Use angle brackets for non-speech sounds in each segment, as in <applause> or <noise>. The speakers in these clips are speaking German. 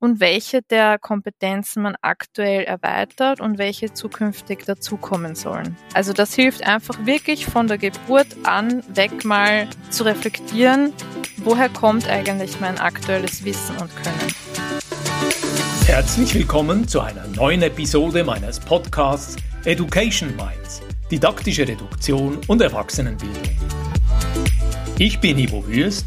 und welche der Kompetenzen man aktuell erweitert und welche zukünftig dazukommen sollen. Also das hilft einfach wirklich von der Geburt an weg mal zu reflektieren, woher kommt eigentlich mein aktuelles Wissen und Können. Herzlich willkommen zu einer neuen Episode meines Podcasts Education Minds, didaktische Reduktion und Erwachsenenbildung. Ich bin Ivo Würst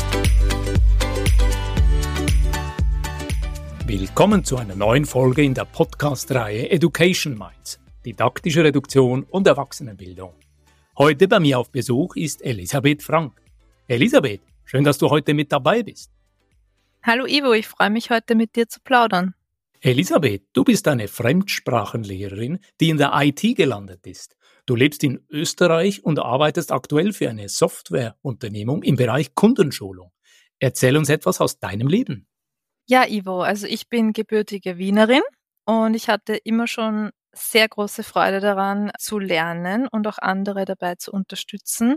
Willkommen zu einer neuen Folge in der Podcast-Reihe Education Minds, didaktische Reduktion und Erwachsenenbildung. Heute bei mir auf Besuch ist Elisabeth Frank. Elisabeth, schön, dass du heute mit dabei bist. Hallo Ivo, ich freue mich heute mit dir zu plaudern. Elisabeth, du bist eine Fremdsprachenlehrerin, die in der IT gelandet ist. Du lebst in Österreich und arbeitest aktuell für eine Softwareunternehmung im Bereich Kundenschulung. Erzähl uns etwas aus deinem Leben. Ja, Ivo, also ich bin gebürtige Wienerin und ich hatte immer schon sehr große Freude daran zu lernen und auch andere dabei zu unterstützen.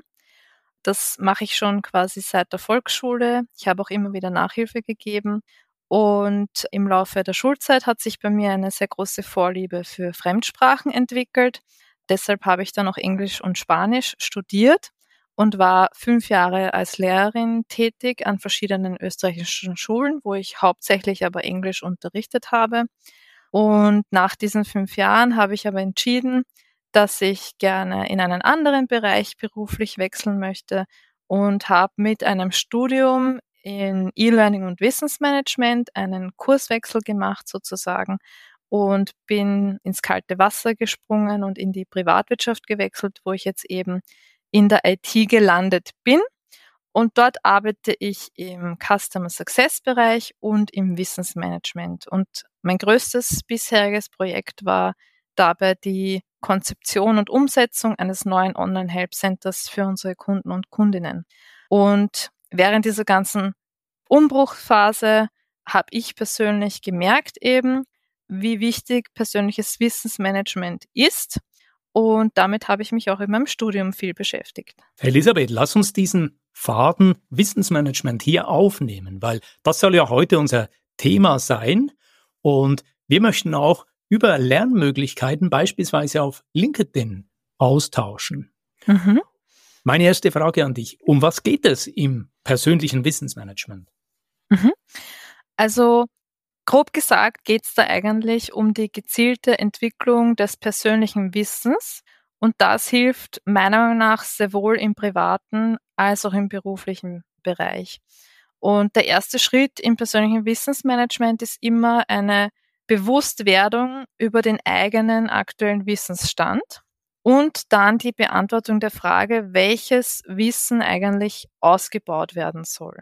Das mache ich schon quasi seit der Volksschule. Ich habe auch immer wieder Nachhilfe gegeben. Und im Laufe der Schulzeit hat sich bei mir eine sehr große Vorliebe für Fremdsprachen entwickelt. Deshalb habe ich dann auch Englisch und Spanisch studiert und war fünf Jahre als Lehrerin tätig an verschiedenen österreichischen Schulen, wo ich hauptsächlich aber Englisch unterrichtet habe. Und nach diesen fünf Jahren habe ich aber entschieden, dass ich gerne in einen anderen Bereich beruflich wechseln möchte und habe mit einem Studium in E-Learning und Wissensmanagement einen Kurswechsel gemacht sozusagen und bin ins kalte Wasser gesprungen und in die Privatwirtschaft gewechselt, wo ich jetzt eben in der IT gelandet bin. Und dort arbeite ich im Customer Success Bereich und im Wissensmanagement. Und mein größtes bisheriges Projekt war dabei die Konzeption und Umsetzung eines neuen Online-Help Centers für unsere Kunden und Kundinnen. Und während dieser ganzen Umbruchphase habe ich persönlich gemerkt eben, wie wichtig persönliches Wissensmanagement ist und damit habe ich mich auch in meinem Studium viel beschäftigt. Elisabeth, lass uns diesen Faden Wissensmanagement hier aufnehmen, weil das soll ja heute unser Thema sein. Und wir möchten auch über Lernmöglichkeiten beispielsweise auf LinkedIn austauschen. Mhm. Meine erste Frage an dich. Um was geht es im persönlichen Wissensmanagement? Mhm. Also Grob gesagt geht es da eigentlich um die gezielte Entwicklung des persönlichen Wissens und das hilft meiner Meinung nach sowohl im privaten als auch im beruflichen Bereich. Und der erste Schritt im persönlichen Wissensmanagement ist immer eine Bewusstwerdung über den eigenen aktuellen Wissensstand und dann die Beantwortung der Frage, welches Wissen eigentlich ausgebaut werden soll.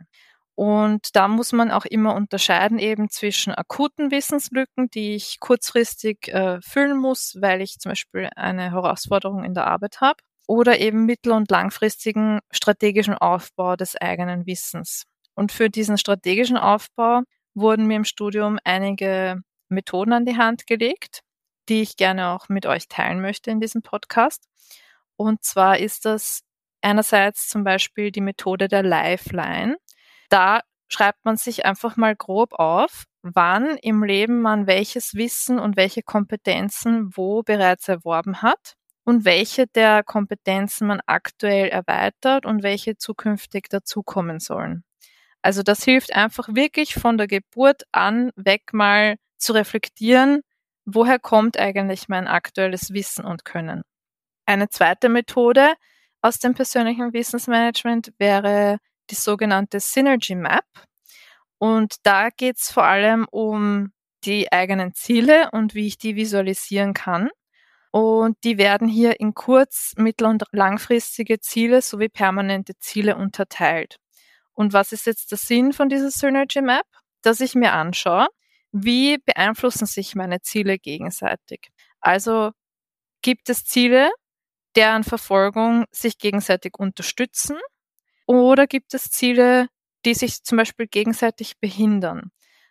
Und da muss man auch immer unterscheiden eben zwischen akuten Wissenslücken, die ich kurzfristig äh, füllen muss, weil ich zum Beispiel eine Herausforderung in der Arbeit habe, oder eben mittel- und langfristigen strategischen Aufbau des eigenen Wissens. Und für diesen strategischen Aufbau wurden mir im Studium einige Methoden an die Hand gelegt, die ich gerne auch mit euch teilen möchte in diesem Podcast. Und zwar ist das einerseits zum Beispiel die Methode der Lifeline da schreibt man sich einfach mal grob auf, wann im Leben man welches Wissen und welche Kompetenzen wo bereits erworben hat und welche der Kompetenzen man aktuell erweitert und welche zukünftig dazukommen sollen. Also das hilft einfach wirklich von der Geburt an weg mal zu reflektieren, woher kommt eigentlich mein aktuelles Wissen und Können. Eine zweite Methode aus dem persönlichen Wissensmanagement wäre die sogenannte Synergy Map. Und da geht es vor allem um die eigenen Ziele und wie ich die visualisieren kann. Und die werden hier in kurz-, mittel- und langfristige Ziele sowie permanente Ziele unterteilt. Und was ist jetzt der Sinn von dieser Synergy Map? Dass ich mir anschaue, wie beeinflussen sich meine Ziele gegenseitig? Also gibt es Ziele, deren Verfolgung sich gegenseitig unterstützen oder gibt es Ziele, die sich zum Beispiel gegenseitig behindern?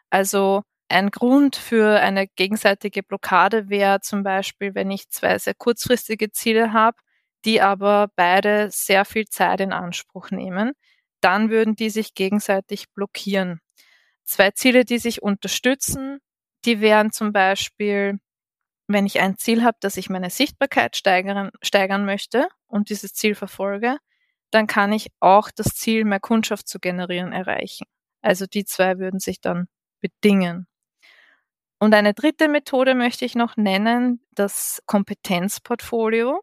Also ein Grund für eine gegenseitige Blockade wäre zum Beispiel, wenn ich zwei sehr kurzfristige Ziele habe, die aber beide sehr viel Zeit in Anspruch nehmen, dann würden die sich gegenseitig blockieren. Zwei Ziele, die sich unterstützen, die wären zum Beispiel, wenn ich ein Ziel habe, dass ich meine Sichtbarkeit steigern, steigern möchte und dieses Ziel verfolge, dann kann ich auch das Ziel, mehr Kundschaft zu generieren, erreichen. Also die zwei würden sich dann bedingen. Und eine dritte Methode möchte ich noch nennen, das Kompetenzportfolio.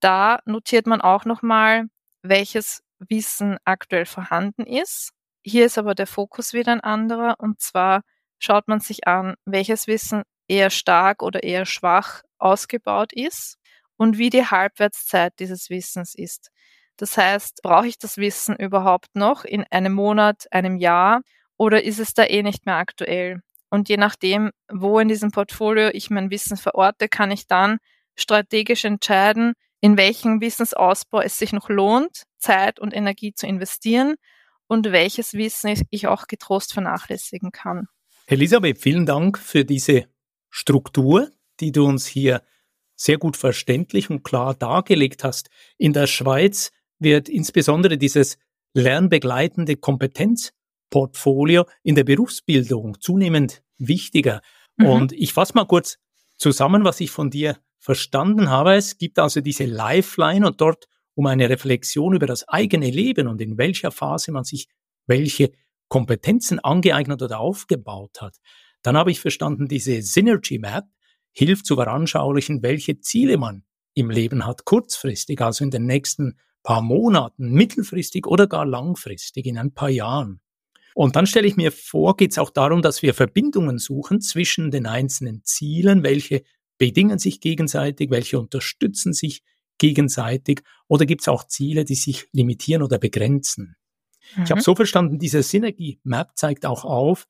Da notiert man auch nochmal, welches Wissen aktuell vorhanden ist. Hier ist aber der Fokus wieder ein anderer und zwar schaut man sich an, welches Wissen eher stark oder eher schwach ausgebaut ist und wie die Halbwertszeit dieses Wissens ist. Das heißt, brauche ich das Wissen überhaupt noch in einem Monat, einem Jahr oder ist es da eh nicht mehr aktuell? Und je nachdem, wo in diesem Portfolio ich mein Wissen verorte, kann ich dann strategisch entscheiden, in welchen Wissensausbau es sich noch lohnt, Zeit und Energie zu investieren und welches Wissen ich auch getrost vernachlässigen kann. Elisabeth, vielen Dank für diese Struktur, die du uns hier sehr gut verständlich und klar dargelegt hast. In der Schweiz wird insbesondere dieses lernbegleitende Kompetenz Portfolio in der Berufsbildung zunehmend wichtiger. Mhm. Und ich fasse mal kurz zusammen, was ich von dir verstanden habe. Es gibt also diese Lifeline und dort um eine Reflexion über das eigene Leben und in welcher Phase man sich welche Kompetenzen angeeignet oder aufgebaut hat. Dann habe ich verstanden, diese Synergy Map hilft zu veranschaulichen, welche Ziele man im Leben hat, kurzfristig, also in den nächsten paar Monaten, mittelfristig oder gar langfristig, in ein paar Jahren. Und dann stelle ich mir vor, geht es auch darum, dass wir Verbindungen suchen zwischen den einzelnen Zielen, welche bedingen sich gegenseitig, welche unterstützen sich gegenseitig oder gibt es auch Ziele, die sich limitieren oder begrenzen. Mhm. Ich habe so verstanden, diese Synergie-Map zeigt auch auf,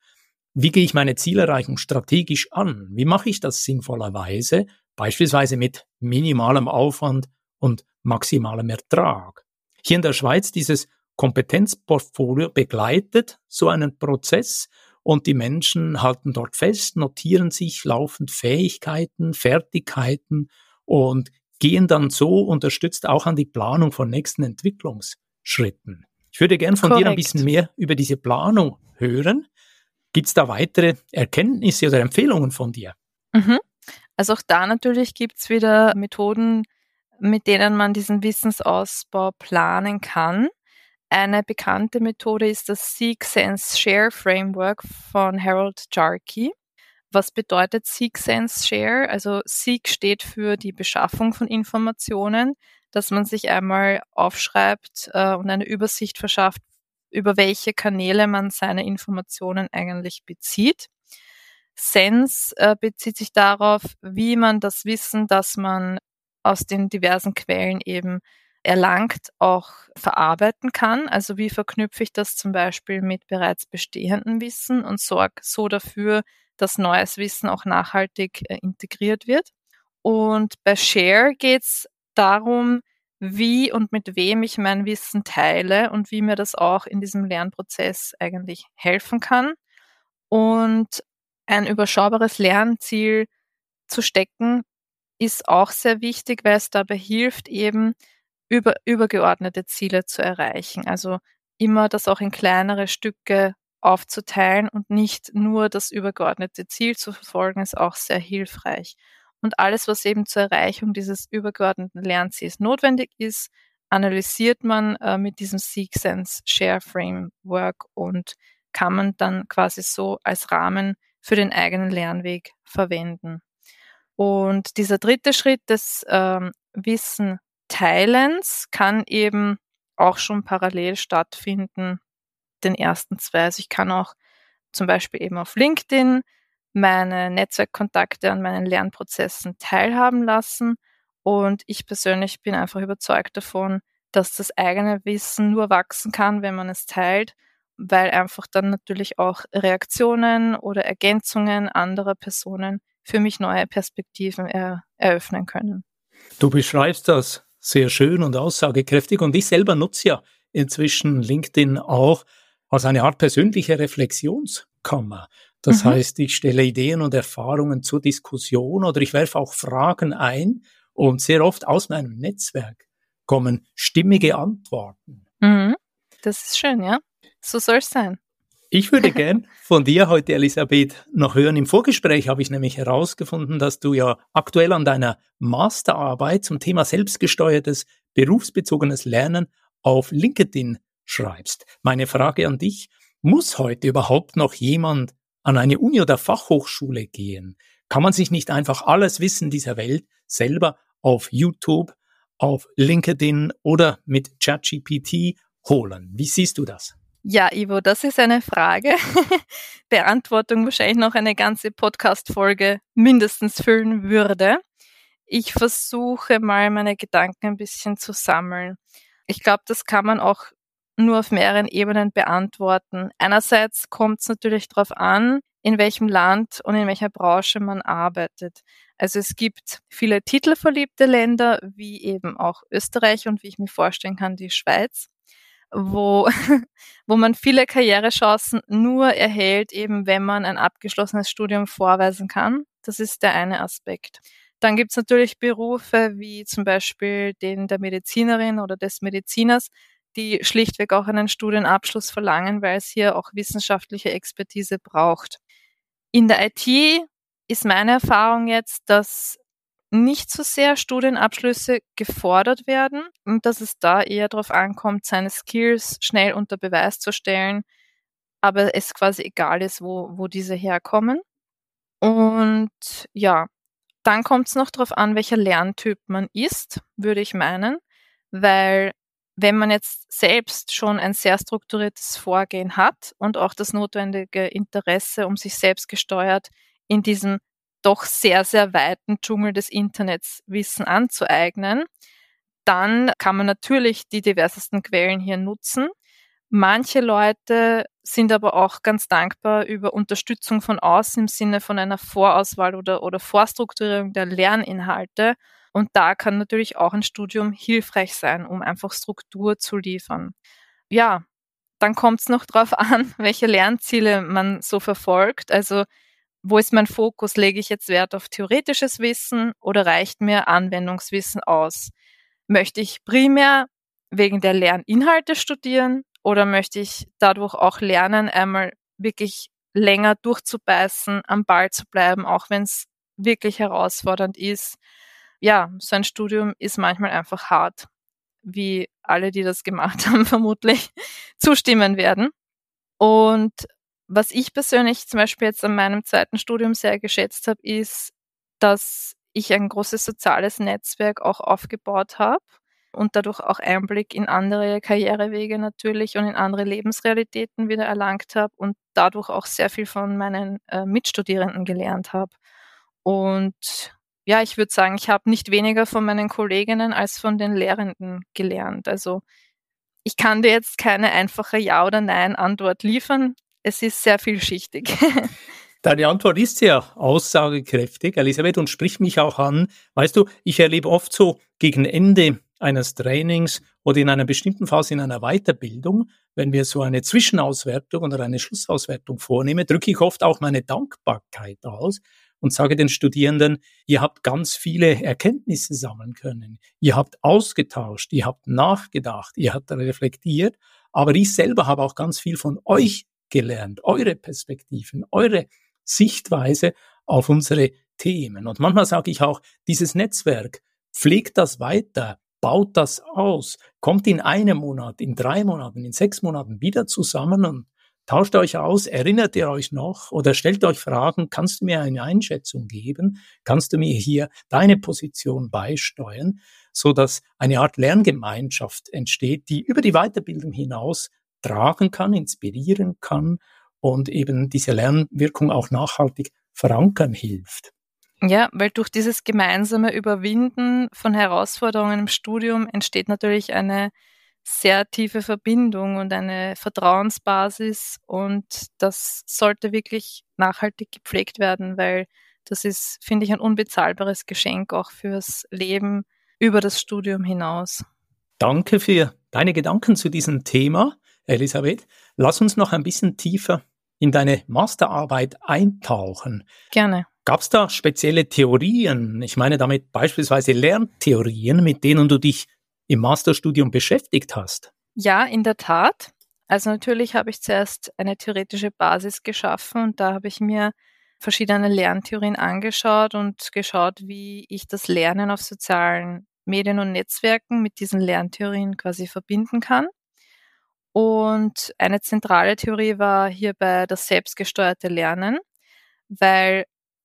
wie gehe ich meine Zielerreichung strategisch an? Wie mache ich das sinnvollerweise? Beispielsweise mit minimalem Aufwand und maximalem Ertrag. Hier in der Schweiz dieses Kompetenzportfolio begleitet so einen Prozess und die Menschen halten dort fest, notieren sich laufend Fähigkeiten, Fertigkeiten und gehen dann so unterstützt auch an die Planung von nächsten Entwicklungsschritten. Ich würde gern von Korrekt. dir ein bisschen mehr über diese Planung hören. Gibt es da weitere Erkenntnisse oder Empfehlungen von dir? Mhm. Also auch da natürlich gibt es wieder Methoden, mit denen man diesen Wissensausbau planen kann. Eine bekannte Methode ist das Seek Sense Share Framework von Harold Jarkey. Was bedeutet Seek Sense Share? Also Seek steht für die Beschaffung von Informationen, dass man sich einmal aufschreibt äh, und eine Übersicht verschafft, über welche Kanäle man seine Informationen eigentlich bezieht. Sense äh, bezieht sich darauf, wie man das Wissen, das man aus den diversen Quellen eben erlangt, auch verarbeiten kann. Also wie verknüpfe ich das zum Beispiel mit bereits bestehendem Wissen und sorge so dafür, dass neues Wissen auch nachhaltig äh, integriert wird. Und bei Share geht es darum, wie und mit wem ich mein Wissen teile und wie mir das auch in diesem Lernprozess eigentlich helfen kann. Und ein überschaubares Lernziel zu stecken, ist auch sehr wichtig, weil es dabei hilft, eben über, übergeordnete Ziele zu erreichen. Also immer das auch in kleinere Stücke aufzuteilen und nicht nur das übergeordnete Ziel zu verfolgen, ist auch sehr hilfreich. Und alles, was eben zur Erreichung dieses übergeordneten Lernziels notwendig ist, analysiert man äh, mit diesem Seek Sense Share Framework und kann man dann quasi so als Rahmen für den eigenen Lernweg verwenden. Und dieser dritte Schritt des ähm, Wissen Teilens kann eben auch schon parallel stattfinden, den ersten zwei. Also ich kann auch zum Beispiel eben auf LinkedIn meine Netzwerkkontakte an meinen Lernprozessen teilhaben lassen. Und ich persönlich bin einfach überzeugt davon, dass das eigene Wissen nur wachsen kann, wenn man es teilt, weil einfach dann natürlich auch Reaktionen oder Ergänzungen anderer Personen für mich neue Perspektiven er, eröffnen können. Du beschreibst das sehr schön und aussagekräftig und ich selber nutze ja inzwischen LinkedIn auch als eine Art persönliche Reflexionskammer. Das mhm. heißt, ich stelle Ideen und Erfahrungen zur Diskussion oder ich werfe auch Fragen ein und sehr oft aus meinem Netzwerk kommen stimmige Antworten. Mhm. Das ist schön, ja. So soll es sein. Ich würde gern von dir heute, Elisabeth, noch hören. Im Vorgespräch habe ich nämlich herausgefunden, dass du ja aktuell an deiner Masterarbeit zum Thema selbstgesteuertes berufsbezogenes Lernen auf LinkedIn schreibst. Meine Frage an dich, muss heute überhaupt noch jemand an eine Uni oder Fachhochschule gehen? Kann man sich nicht einfach alles Wissen dieser Welt selber auf YouTube, auf LinkedIn oder mit ChatGPT holen? Wie siehst du das? Ja, Ivo, das ist eine Frage. <laughs> Beantwortung wahrscheinlich noch eine ganze Podcast-Folge mindestens füllen würde. Ich versuche mal meine Gedanken ein bisschen zu sammeln. Ich glaube, das kann man auch nur auf mehreren Ebenen beantworten. Einerseits kommt es natürlich darauf an, in welchem Land und in welcher Branche man arbeitet. Also es gibt viele titelverliebte Länder, wie eben auch Österreich und wie ich mir vorstellen kann, die Schweiz wo, <laughs> wo man viele Karrierechancen nur erhält, eben wenn man ein abgeschlossenes Studium vorweisen kann. Das ist der eine Aspekt. Dann gibt es natürlich Berufe wie zum Beispiel den der Medizinerin oder des Mediziners, die schlichtweg auch einen Studienabschluss verlangen, weil es hier auch wissenschaftliche Expertise braucht. In der IT ist meine Erfahrung jetzt, dass nicht so sehr Studienabschlüsse gefordert werden und dass es da eher darauf ankommt, seine Skills schnell unter Beweis zu stellen, aber es quasi egal ist, wo, wo diese herkommen. Und ja, dann kommt es noch darauf an, welcher Lerntyp man ist, würde ich meinen, weil wenn man jetzt selbst schon ein sehr strukturiertes Vorgehen hat und auch das notwendige Interesse, um sich selbst gesteuert in diesem doch sehr, sehr weiten Dschungel des Internets Wissen anzueignen, dann kann man natürlich die diversesten Quellen hier nutzen. Manche Leute sind aber auch ganz dankbar über Unterstützung von außen im Sinne von einer Vorauswahl oder, oder Vorstrukturierung der Lerninhalte. Und da kann natürlich auch ein Studium hilfreich sein, um einfach Struktur zu liefern. Ja, dann kommt es noch darauf an, <laughs> welche Lernziele man so verfolgt. Also wo ist mein Fokus? Lege ich jetzt Wert auf theoretisches Wissen oder reicht mir Anwendungswissen aus? Möchte ich primär wegen der Lerninhalte studieren oder möchte ich dadurch auch lernen, einmal wirklich länger durchzubeißen, am Ball zu bleiben, auch wenn es wirklich herausfordernd ist? Ja, so ein Studium ist manchmal einfach hart, wie alle, die das gemacht <laughs> haben, vermutlich zustimmen werden. Und was ich persönlich zum Beispiel jetzt an meinem zweiten Studium sehr geschätzt habe, ist, dass ich ein großes soziales Netzwerk auch aufgebaut habe und dadurch auch Einblick in andere Karrierewege natürlich und in andere Lebensrealitäten wieder erlangt habe und dadurch auch sehr viel von meinen äh, Mitstudierenden gelernt habe. Und ja, ich würde sagen, ich habe nicht weniger von meinen Kolleginnen als von den Lehrenden gelernt. Also ich kann dir jetzt keine einfache Ja- oder Nein-Antwort liefern es ist sehr vielschichtig. <laughs> Deine Antwort ist sehr aussagekräftig, Elisabeth, und spricht mich auch an. Weißt du, ich erlebe oft so gegen Ende eines Trainings oder in einer bestimmten Phase in einer Weiterbildung, wenn wir so eine Zwischenauswertung oder eine Schlussauswertung vornehmen, drücke ich oft auch meine Dankbarkeit aus und sage den Studierenden, ihr habt ganz viele Erkenntnisse sammeln können, ihr habt ausgetauscht, ihr habt nachgedacht, ihr habt reflektiert, aber ich selber habe auch ganz viel von euch gelernt, eure Perspektiven, eure Sichtweise auf unsere Themen. Und manchmal sage ich auch, dieses Netzwerk, pflegt das weiter, baut das aus, kommt in einem Monat, in drei Monaten, in sechs Monaten wieder zusammen und tauscht euch aus, erinnert ihr euch noch oder stellt euch Fragen, kannst du mir eine Einschätzung geben, kannst du mir hier deine Position beisteuern, so dass eine Art Lerngemeinschaft entsteht, die über die Weiterbildung hinaus tragen kann, inspirieren kann und eben diese Lernwirkung auch nachhaltig verankern hilft. Ja, weil durch dieses gemeinsame Überwinden von Herausforderungen im Studium entsteht natürlich eine sehr tiefe Verbindung und eine Vertrauensbasis und das sollte wirklich nachhaltig gepflegt werden, weil Das ist, finde ich, ein unbezahlbares Geschenk auch fürs Leben über das Studium hinaus. Danke für deine Gedanken zu diesem Thema, Elisabeth. Lass uns noch ein bisschen tiefer in deine Masterarbeit eintauchen. Gerne. Gab es da spezielle Theorien? Ich meine damit beispielsweise Lerntheorien, mit denen du dich im Masterstudium beschäftigt hast. Ja, in der Tat. Also natürlich habe ich zuerst eine theoretische Basis geschaffen und da habe ich mir verschiedene Lerntheorien angeschaut und geschaut, wie ich das Lernen auf sozialen Medien und Netzwerken mit diesen Lerntheorien quasi verbinden kann. Und eine zentrale Theorie war hierbei das selbstgesteuerte Lernen, weil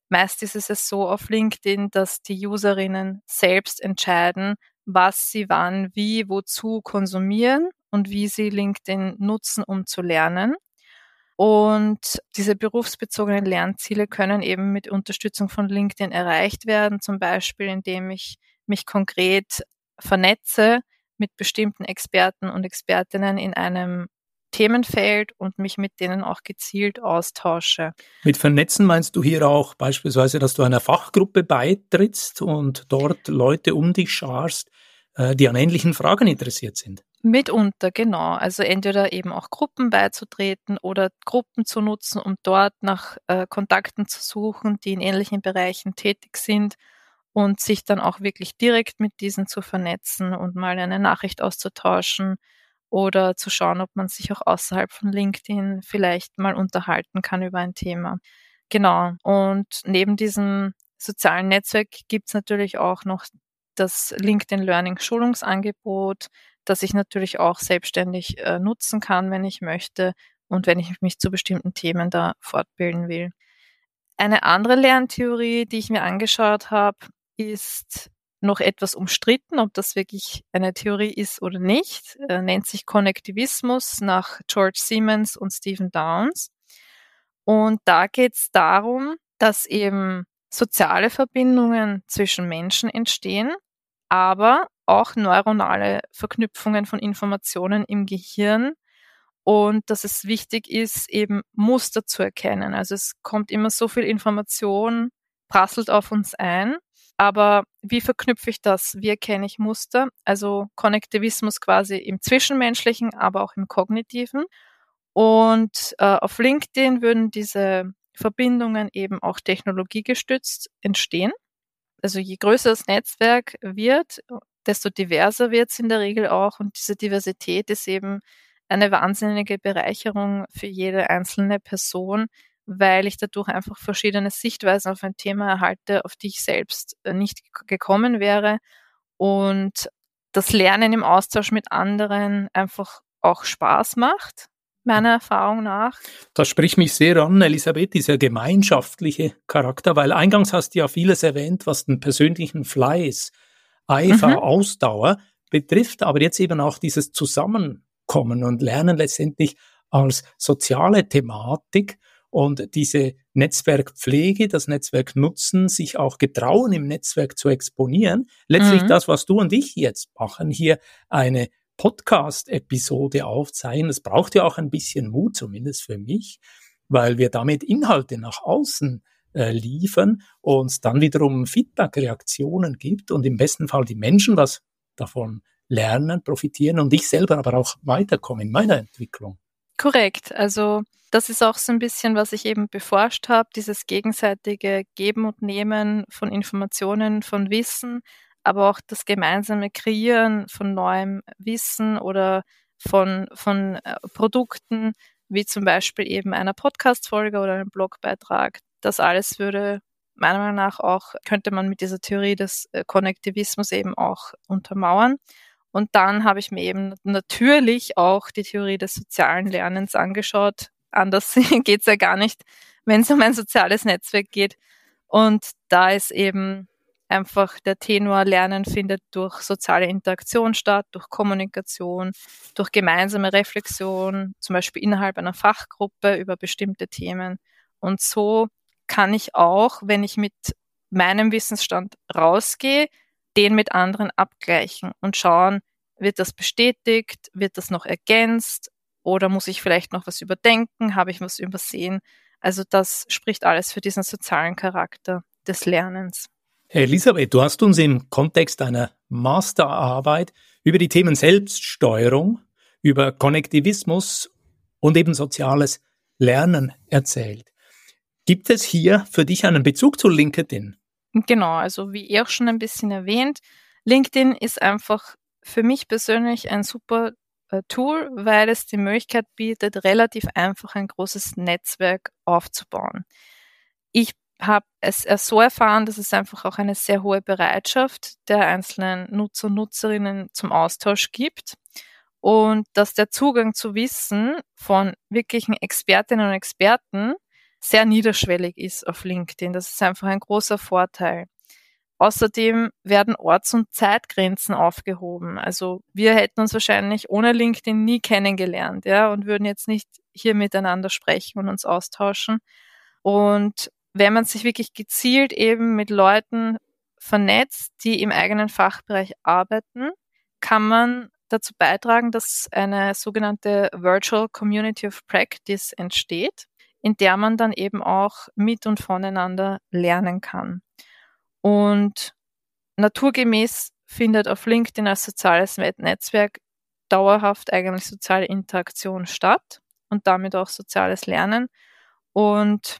Meist ist es so auf LinkedIn, dass die Userinnen selbst entscheiden, was sie wann, wie, wozu konsumieren und wie sie LinkedIn nutzen, um zu lernen. Und diese berufsbezogenen Lernziele können eben mit Unterstützung von LinkedIn erreicht werden, zum Beispiel indem ich mich konkret vernetze mit bestimmten Experten und Expertinnen in einem Themenfeld und mich mit denen auch gezielt austausche. Mit Vernetzen meinst du hier auch beispielsweise, dass du einer Fachgruppe beitrittst und dort Leute um dich scharst, äh, die an ähnlichen Fragen interessiert sind? Mitunter, genau. Also entweder eben auch Gruppen beizutreten oder Gruppen zu nutzen, um dort nach äh, Kontakten zu suchen, die in ähnlichen Bereichen tätig sind und sich dann auch wirklich direkt mit diesen zu vernetzen und mal eine Nachricht auszutauschen oder zu schauen, ob man sich auch außerhalb von LinkedIn vielleicht mal unterhalten kann über ein Thema. Genau. Und neben diesem sozialen Netzwerk gibt es natürlich auch noch das LinkedIn Learning Schulungsangebot, das ich natürlich auch selbstständig äh, nutzen kann, wenn ich möchte und wenn ich mich zu bestimmten Themen da fortbilden will. Eine andere Lerntheorie, die ich mir angeschaut habe, ist noch etwas umstritten, ob das wirklich eine Theorie ist oder nicht. Er nennt sich Konnektivismus nach George Siemens und Stephen Downs. Und da geht es darum, dass eben soziale Verbindungen zwischen Menschen entstehen, aber auch neuronale Verknüpfungen von Informationen im Gehirn und dass es wichtig ist, eben Muster zu erkennen. Also es kommt immer so viel Information, prasselt auf uns ein aber wie verknüpfe ich das? Wie erkenne ich Muster? Also Konnektivismus quasi im Zwischenmenschlichen, aber auch im Kognitiven. Und äh, auf LinkedIn würden diese Verbindungen eben auch technologiegestützt entstehen. Also je größer das Netzwerk wird, desto diverser wird es in der Regel auch. Und diese Diversität ist eben eine wahnsinnige Bereicherung für jede einzelne Person, weil ich dadurch einfach verschiedene Sichtweisen auf ein Thema erhalte, auf die ich selbst äh, nicht gekommen wäre. Und das Lernen im Austausch mit anderen einfach auch Spaß macht, meiner Erfahrung nach. Das spricht mich sehr an, Elisabeth, dieser gemeinschaftliche Charakter, weil eingangs hast du ja vieles erwähnt, was den persönlichen Fleiß, Eifer, mhm. Ausdauer betrifft, aber jetzt eben auch dieses Zusammenkommen und Lernen letztendlich als soziale Thematik und diese Netzwerkpflege, das Netzwerk nutzen, sich auch getrauen, im Netzwerk zu exponieren. Letztlich mhm. das, was du und ich jetzt machen, hier eine Podcast-Episode aufzeichnen. Es braucht ja auch ein bisschen Mut, zumindest für mich, weil wir damit Inhalte nach außen äh, liefern und dann wiederum Feedback, Reaktionen gibt und im besten Fall die Menschen was davon lernen, profitieren und ich selber aber auch weiterkommen in meiner Entwicklung. Korrekt. Also das ist auch so ein bisschen, was ich eben beforscht habe, dieses gegenseitige Geben und Nehmen von Informationen, von Wissen, aber auch das gemeinsame Kreieren von neuem Wissen oder von, von äh, Produkten, wie zum Beispiel eben einer Podcast-Folge oder einem Blogbeitrag. Das alles würde meiner Meinung nach auch, könnte man mit dieser Theorie des äh, Konnektivismus eben auch untermauern. Und dann habe ich mir eben natürlich auch die Theorie des sozialen Lernens angeschaut, anders <laughs> geht's ja gar nicht, wenn es um ein soziales Netzwerk geht. Und da ist eben einfach der Tenor Lernen findet durch soziale Interaktion statt, durch Kommunikation, durch gemeinsame Reflexion, zum Beispiel innerhalb einer Fachgruppe über bestimmte Themen. Und so kann ich auch, wenn ich mit meinem Wissensstand rausgehe, den mit anderen abgleichen und schauen, wird das bestätigt, wird das noch ergänzt, oder muss ich vielleicht noch was überdenken? Habe ich was übersehen? Also das spricht alles für diesen sozialen Charakter des Lernens. Elisabeth, du hast uns im Kontext einer Masterarbeit über die Themen Selbststeuerung, über Konnektivismus und eben soziales Lernen erzählt. Gibt es hier für dich einen Bezug zu LinkedIn? Genau, also wie ihr auch schon ein bisschen erwähnt, LinkedIn ist einfach für mich persönlich ein super Tool, weil es die Möglichkeit bietet, relativ einfach ein großes Netzwerk aufzubauen. Ich habe es so erfahren, dass es einfach auch eine sehr hohe Bereitschaft der einzelnen Nutzer und Nutzerinnen zum Austausch gibt und dass der Zugang zu Wissen von wirklichen Expertinnen und Experten sehr niederschwellig ist auf LinkedIn. Das ist einfach ein großer Vorteil. Außerdem werden Orts- und Zeitgrenzen aufgehoben. Also wir hätten uns wahrscheinlich ohne LinkedIn nie kennengelernt, ja, und würden jetzt nicht hier miteinander sprechen und uns austauschen. Und wenn man sich wirklich gezielt eben mit Leuten vernetzt, die im eigenen Fachbereich arbeiten, kann man dazu beitragen, dass eine sogenannte Virtual Community of Practice entsteht, in der man dann eben auch mit und voneinander lernen kann. Und naturgemäß findet auf LinkedIn als soziales Netzwerk dauerhaft eigentlich soziale Interaktion statt und damit auch soziales Lernen. Und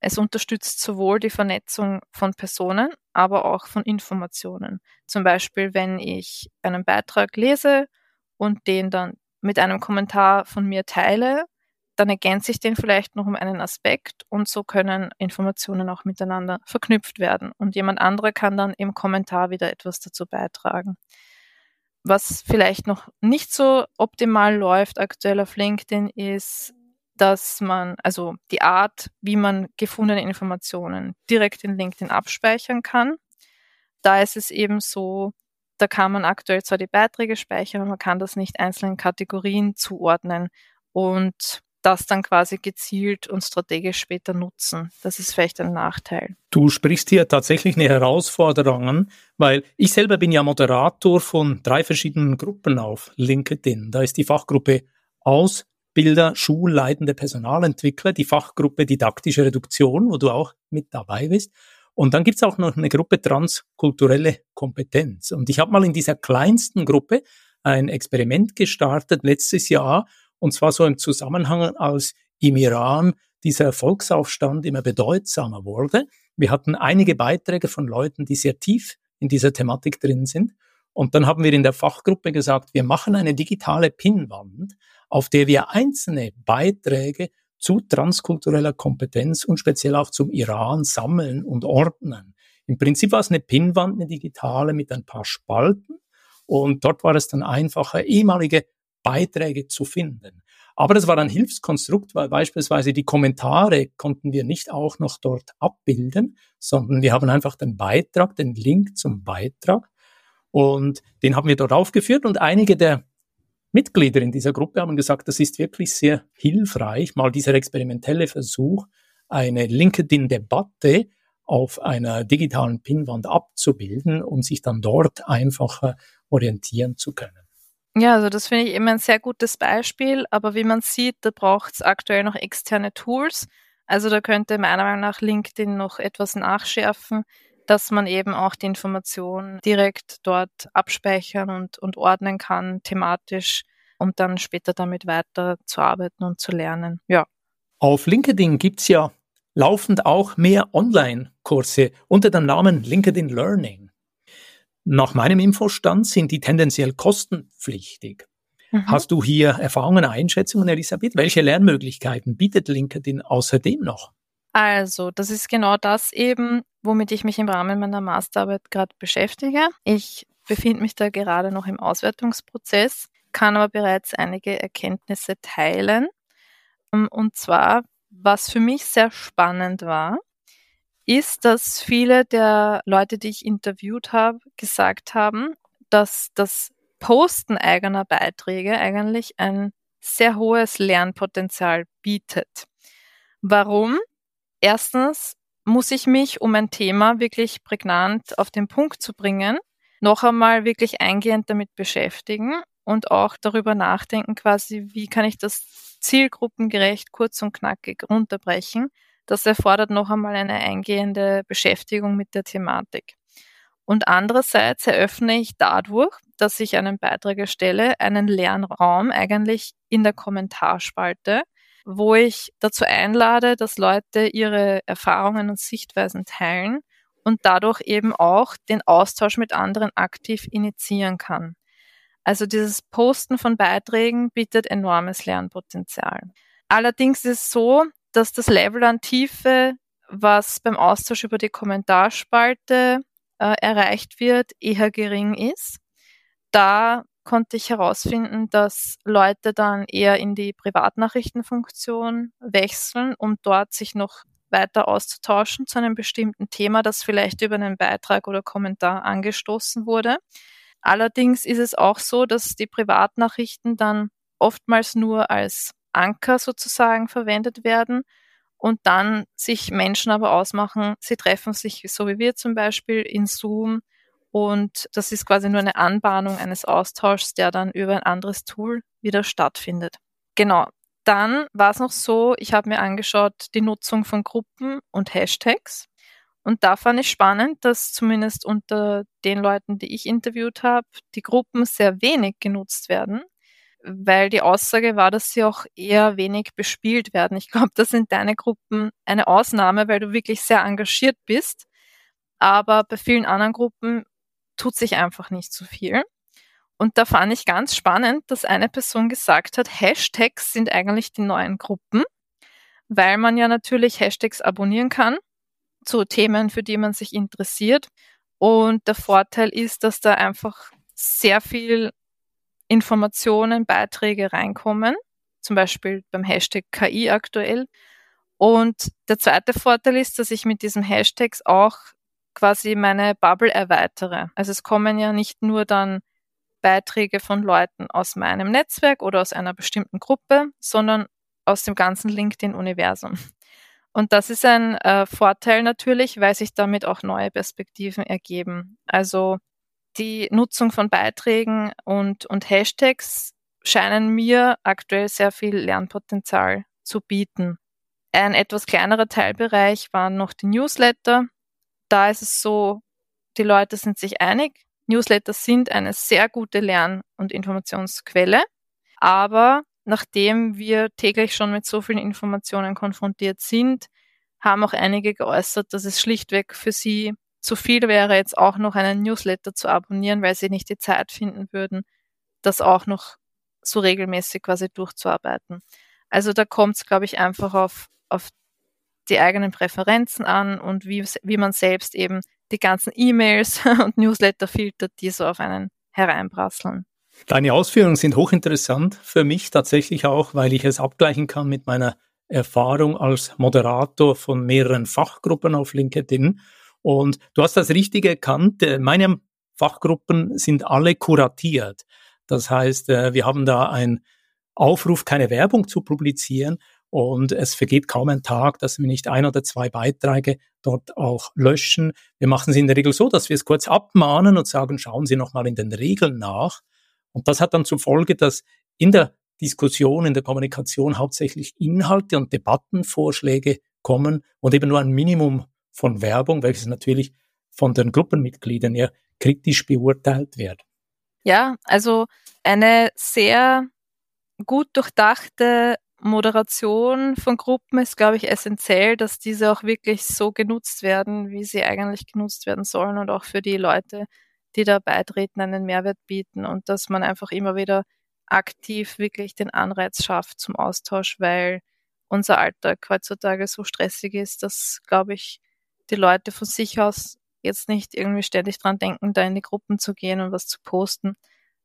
es unterstützt sowohl die Vernetzung von Personen, aber auch von Informationen. Zum Beispiel, wenn ich einen Beitrag lese und den dann mit einem Kommentar von mir teile, dann ergänze ich den vielleicht noch um einen Aspekt und so können Informationen auch miteinander verknüpft werden. Und jemand anderer kann dann im Kommentar wieder etwas dazu beitragen. Was vielleicht noch nicht so optimal läuft aktuell auf LinkedIn ist, dass man, also die Art, wie man gefundene Informationen direkt in LinkedIn abspeichern kann. Da ist es eben so, da kann man aktuell zwar die Beiträge speichern, aber man kann das nicht einzelnen Kategorien zuordnen und das dann quasi gezielt und strategisch später nutzen. Das ist vielleicht ein Nachteil. Du sprichst hier tatsächlich eine Herausforderung an, weil ich selber bin ja Moderator von drei verschiedenen Gruppen auf LinkedIn. Da ist die Fachgruppe aus Bilder, schulleitende Personalentwickler, die Fachgruppe didaktische Reduktion, wo du auch mit dabei bist. Und dann gibt's auch noch eine Gruppe transkulturelle Kompetenz. Und ich habe mal in dieser kleinsten Gruppe ein Experiment gestartet letztes Jahr, und zwar so im Zusammenhang, als im Iran dieser Volksaufstand immer bedeutsamer wurde. Wir hatten einige Beiträge von Leuten, die sehr tief in dieser Thematik drin sind. Und dann haben wir in der Fachgruppe gesagt, wir machen eine digitale Pinnwand, auf der wir einzelne Beiträge zu transkultureller Kompetenz und speziell auch zum Iran sammeln und ordnen. Im Prinzip war es eine Pinnwand, eine digitale mit ein paar Spalten und dort war es dann einfacher, ehemalige Beiträge zu finden. Aber das war ein Hilfskonstrukt, weil beispielsweise die Kommentare konnten wir nicht auch noch dort abbilden, sondern wir haben einfach den Beitrag, den Link zum Beitrag und den haben wir dort aufgeführt und einige der Mitglieder in dieser Gruppe haben gesagt, das ist wirklich sehr hilfreich, mal dieser experimentelle Versuch, eine LinkedIn-Debatte auf einer digitalen Pinnwand abzubilden, um sich dann dort einfacher orientieren zu können. Ja, also das finde ich eben ein sehr gutes Beispiel, aber wie man sieht, da braucht es aktuell noch externe Tools. Also da könnte meiner Meinung nach LinkedIn noch etwas nachschärfen, dass man eben auch die Information direkt dort abspeichern und, und ordnen kann, thematisch, um dann später damit weiter zu arbeiten und zu lernen. Ja. Auf LinkedIn gibt's ja laufend auch mehr Online-Kurse unter dem Namen LinkedIn Learning. Nach meinem Infostand sind die tendenziell kostenpflichtig. Mhm. Hast du hier Erfahrungen, Einschätzungen, Elisabeth? Welche Lernmöglichkeiten bietet LinkedIn außerdem noch? Also, das ist genau das eben, womit ich mich im Rahmen meiner Masterarbeit gerade beschäftige. Ich befinde mich da gerade noch im Auswertungsprozess, kann aber bereits einige Erkenntnisse teilen. Und zwar, was für mich sehr spannend war, ist, dass viele der Leute, die ich interviewt habe, gesagt haben, dass das Posten eigener Beiträge eigentlich ein sehr hohes Lernpotenzial bietet. Warum? Erstens muss ich mich, um ein Thema wirklich prägnant auf den Punkt zu bringen, noch einmal wirklich eingehend damit beschäftigen und auch darüber nachdenken, quasi, wie kann ich das zielgruppengerecht, kurz und knackig runterbrechen, das erfordert noch einmal eine eingehende Beschäftigung mit der Thematik. Und andererseits eröffne ich dadurch, dass ich einen Beitrag erstelle, einen leeren Raum eigentlich in der Kommentarspalte, wo ich dazu einlade, dass Leute ihre Erfahrungen und Sichtweisen teilen und dadurch eben auch den Austausch mit anderen aktiv initiieren kann. Also dieses Posten von Beiträgen bietet enormes Lernpotenzial. Allerdings ist es so, dass das Level an Tiefe, was beim Austausch über die Kommentarspalte äh, erreicht wird, eher gering ist. Da konnte ich herausfinden, dass Leute dann eher in die Privatnachrichtenfunktion wechseln, um dort sich noch weiter auszutauschen zu einem bestimmten Thema, das vielleicht über einen Beitrag oder Kommentar angestoßen wurde. Allerdings ist es auch so, dass die Privatnachrichten dann oftmals nur als Anker sozusagen verwendet werden und dann sich Menschen aber ausmachen, sie treffen sich, so wie wir zum Beispiel, in Zoom und das ist quasi nur eine Anbahnung eines Austauschs, der dann über ein anderes Tool wieder stattfindet. Genau. Dann war es noch so, ich habe mir angeschaut die Nutzung von Gruppen und Hashtags. Und da fand ich spannend, dass zumindest unter den Leuten, die ich interviewt habe, die Gruppen sehr wenig genutzt werden weil die Aussage war, dass sie auch eher wenig bespielt werden. Ich glaube, das sind deine Gruppen eine Ausnahme, weil du wirklich sehr engagiert bist. Aber bei vielen anderen Gruppen tut sich einfach nicht so viel. Und da fand ich ganz spannend, dass eine Person gesagt hat, Hashtags sind eigentlich die neuen Gruppen, weil man ja natürlich Hashtags abonnieren kann zu Themen, für die man sich interessiert. Und der Vorteil ist, dass da einfach sehr viel Informationen, Beiträge reinkommen, zum Beispiel beim Hashtag KI aktuell. Und der zweite Vorteil ist, dass ich mit diesen Hashtags auch quasi meine Bubble erweitere. Also es kommen ja nicht nur dann Beiträge von Leuten aus meinem Netzwerk oder aus einer bestimmten Gruppe, sondern aus dem ganzen LinkedIn-Universum. Und das ist ein äh, Vorteil natürlich, weil sich damit auch neue Perspektiven ergeben. Also die Nutzung von Beiträgen und, und Hashtags scheinen mir aktuell sehr viel Lernpotenzial zu bieten. Ein etwas kleinerer Teilbereich waren noch die Newsletter. Da ist es so, die Leute sind sich einig, Newsletter sind eine sehr gute Lern- und Informationsquelle, aber nachdem wir täglich schon mit so vielen Informationen konfrontiert sind, haben auch einige geäußert, dass es schlichtweg für sie zu viel wäre jetzt auch noch einen Newsletter zu abonnieren, weil sie nicht die Zeit finden würden, das auch noch so regelmäßig quasi durchzuarbeiten. Also da kommt es, glaube ich, einfach auf, auf die eigenen Präferenzen an und wie, wie man selbst eben die ganzen E-Mails <laughs> und Newsletter filtert, die so auf einen hereinprasseln. Deine Ausführungen sind hochinteressant für mich tatsächlich auch, weil ich es abgleichen kann mit meiner Erfahrung als Moderator von mehreren Fachgruppen auf LinkedIn und du hast das Richtige erkannt. Äh, meine Fachgruppen sind alle kuratiert. Das heißt, äh, wir haben da einen Aufruf, keine Werbung zu publizieren. Und es vergeht kaum ein Tag, dass wir nicht ein oder zwei Beiträge dort auch löschen. Wir machen es in der Regel so, dass wir es kurz abmahnen und sagen, schauen Sie nochmal in den Regeln nach. Und das hat dann zur Folge, dass in der Diskussion, in der Kommunikation hauptsächlich Inhalte und Debattenvorschläge kommen und eben nur ein Minimum von Werbung, welches natürlich von den Gruppenmitgliedern eher kritisch beurteilt wird. Ja, also eine sehr gut durchdachte Moderation von Gruppen ist, glaube ich, essentiell, dass diese auch wirklich so genutzt werden, wie sie eigentlich genutzt werden sollen und auch für die Leute, die da beitreten, einen Mehrwert bieten und dass man einfach immer wieder aktiv wirklich den Anreiz schafft zum Austausch, weil unser Alltag heutzutage so stressig ist, dass, glaube ich, die Leute von sich aus jetzt nicht irgendwie ständig dran denken, da in die Gruppen zu gehen und was zu posten,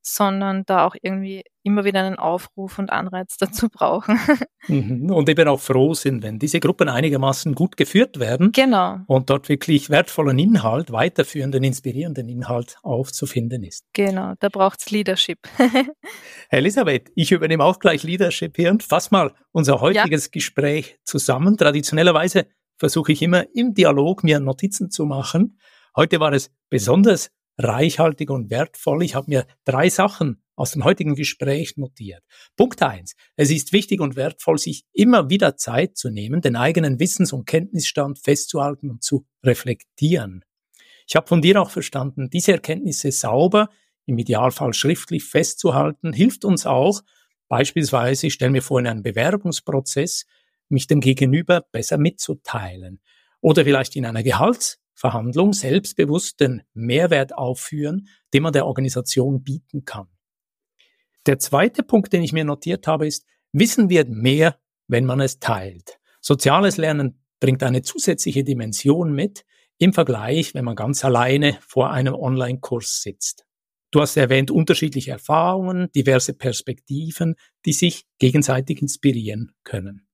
sondern da auch irgendwie immer wieder einen Aufruf und Anreiz <laughs> dazu brauchen. Mhm. Und eben auch froh sind, wenn diese Gruppen einigermaßen gut geführt werden. Genau. Und dort wirklich wertvollen Inhalt, weiterführenden, inspirierenden Inhalt aufzufinden ist. Genau, da braucht es Leadership. <laughs> Elisabeth, ich übernehme auch gleich Leadership hier und fass mal unser heutiges ja. Gespräch zusammen. Traditionellerweise versuche ich immer im Dialog mir Notizen zu machen. Heute war es besonders reichhaltig und wertvoll. Ich habe mir drei Sachen aus dem heutigen Gespräch notiert. Punkt eins: Es ist wichtig und wertvoll, sich immer wieder Zeit zu nehmen, den eigenen Wissens- und Kenntnisstand festzuhalten und zu reflektieren. Ich habe von dir auch verstanden, diese Erkenntnisse sauber, im Idealfall schriftlich festzuhalten, hilft uns auch, beispielsweise, ich stelle mir vor, in einem Bewerbungsprozess, mich dem Gegenüber besser mitzuteilen. Oder vielleicht in einer Gehaltsverhandlung selbstbewusst den Mehrwert aufführen, den man der Organisation bieten kann. Der zweite Punkt, den ich mir notiert habe, ist, Wissen wird mehr, wenn man es teilt. Soziales Lernen bringt eine zusätzliche Dimension mit im Vergleich, wenn man ganz alleine vor einem Online-Kurs sitzt. Du hast erwähnt unterschiedliche Erfahrungen, diverse Perspektiven, die sich gegenseitig inspirieren können.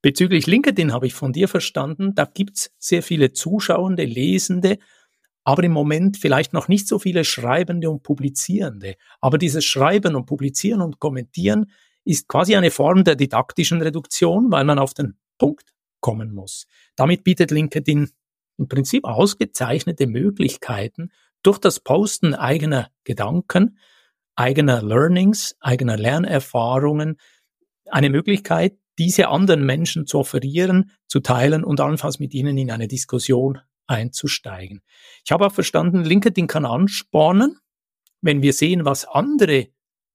Bezüglich LinkedIn habe ich von dir verstanden, da gibt's sehr viele Zuschauende, Lesende, aber im Moment vielleicht noch nicht so viele Schreibende und Publizierende. Aber dieses Schreiben und Publizieren und Kommentieren ist quasi eine Form der didaktischen Reduktion, weil man auf den Punkt kommen muss. Damit bietet LinkedIn im Prinzip ausgezeichnete Möglichkeiten, durch das Posten eigener Gedanken, eigener Learnings, eigener Lernerfahrungen, eine Möglichkeit, diese anderen Menschen zu offerieren, zu teilen und allenfalls mit ihnen in eine Diskussion einzusteigen. Ich habe auch verstanden, LinkedIn kann anspornen, wenn wir sehen, was andere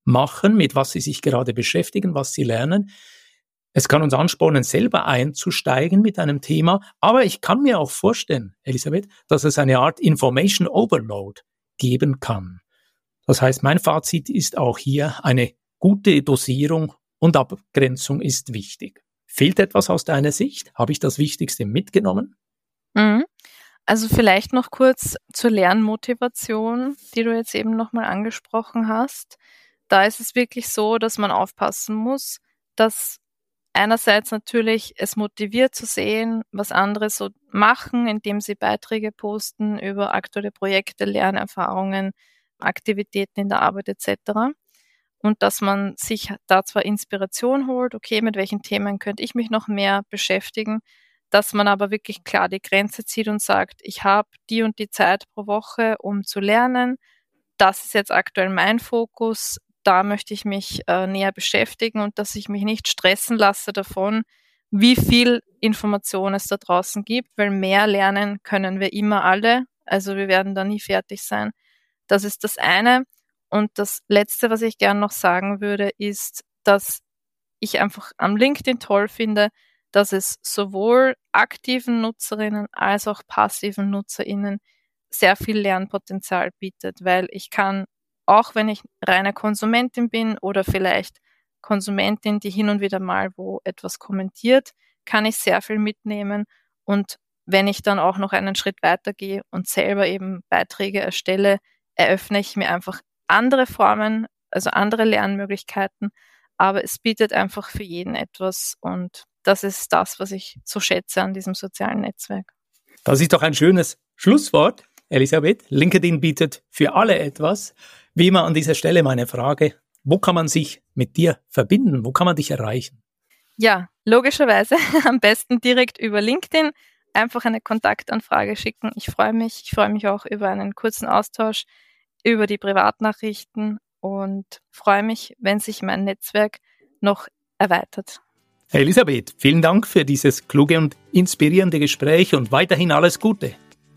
machen, mit was sie sich gerade beschäftigen, was sie lernen. Es kann uns anspornen, selber einzusteigen mit einem Thema. Aber ich kann mir auch vorstellen, Elisabeth, dass es eine Art Information Overload geben kann. Das heißt, mein Fazit ist auch hier eine gute Dosierung und Abgrenzung ist wichtig. Fehlt etwas aus deiner Sicht? Habe ich das Wichtigste mitgenommen? Mhm. Also vielleicht noch kurz zur Lernmotivation, die du jetzt eben nochmal angesprochen hast. Da ist es wirklich so, dass man aufpassen muss, dass einerseits natürlich es motiviert zu sehen, was andere so machen, indem sie Beiträge posten über aktuelle Projekte, Lernerfahrungen, Aktivitäten in der Arbeit etc und dass man sich da zwar Inspiration holt, okay, mit welchen Themen könnte ich mich noch mehr beschäftigen, dass man aber wirklich klar die Grenze zieht und sagt, ich habe die und die Zeit pro Woche, um zu lernen. Das ist jetzt aktuell mein Fokus. Da möchte ich mich äh, näher beschäftigen und dass ich mich nicht stressen lasse davon, wie viel Information es da draußen gibt, weil mehr lernen können wir immer alle. Also wir werden da nie fertig sein. Das ist das eine. Und das Letzte, was ich gern noch sagen würde, ist, dass ich einfach am LinkedIn toll finde, dass es sowohl aktiven Nutzerinnen als auch passiven Nutzerinnen sehr viel Lernpotenzial bietet, weil ich kann, auch wenn ich reine Konsumentin bin oder vielleicht Konsumentin, die hin und wieder mal wo etwas kommentiert, kann ich sehr viel mitnehmen. Und wenn ich dann auch noch einen Schritt weiter gehe und selber eben Beiträge erstelle, eröffne ich mir einfach andere Formen, also andere Lernmöglichkeiten, aber es bietet einfach für jeden etwas und das ist das, was ich so schätze an diesem sozialen Netzwerk. Das ist doch ein schönes Schlusswort, Elisabeth. LinkedIn bietet für alle etwas. Wie immer an dieser Stelle meine Frage, wo kann man sich mit dir verbinden? Wo kann man dich erreichen? Ja, logischerweise <laughs> am besten direkt über LinkedIn einfach eine Kontaktanfrage schicken. Ich freue mich. Ich freue mich auch über einen kurzen Austausch über die Privatnachrichten und freue mich, wenn sich mein Netzwerk noch erweitert. Elisabeth, vielen Dank für dieses kluge und inspirierende Gespräch und weiterhin alles Gute.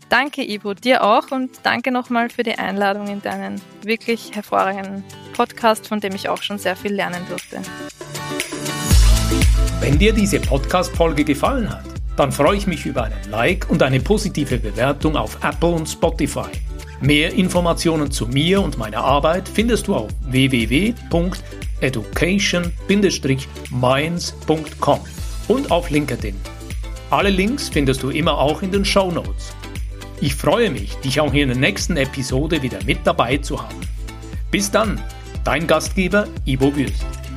Danke, Ivo, dir auch und danke nochmal für die Einladung in deinen wirklich hervorragenden Podcast, von dem ich auch schon sehr viel lernen durfte. Wenn dir diese Podcast-Folge gefallen hat, dann freue ich mich über einen Like und eine positive Bewertung auf Apple und Spotify. Mehr Informationen zu mir und meiner Arbeit findest du auf www.education-minds.com und auf LinkedIn. Alle Links findest du immer auch in den Show Notes. Ich freue mich, dich auch in der nächsten Episode wieder mit dabei zu haben. Bis dann, dein Gastgeber Ivo Würst.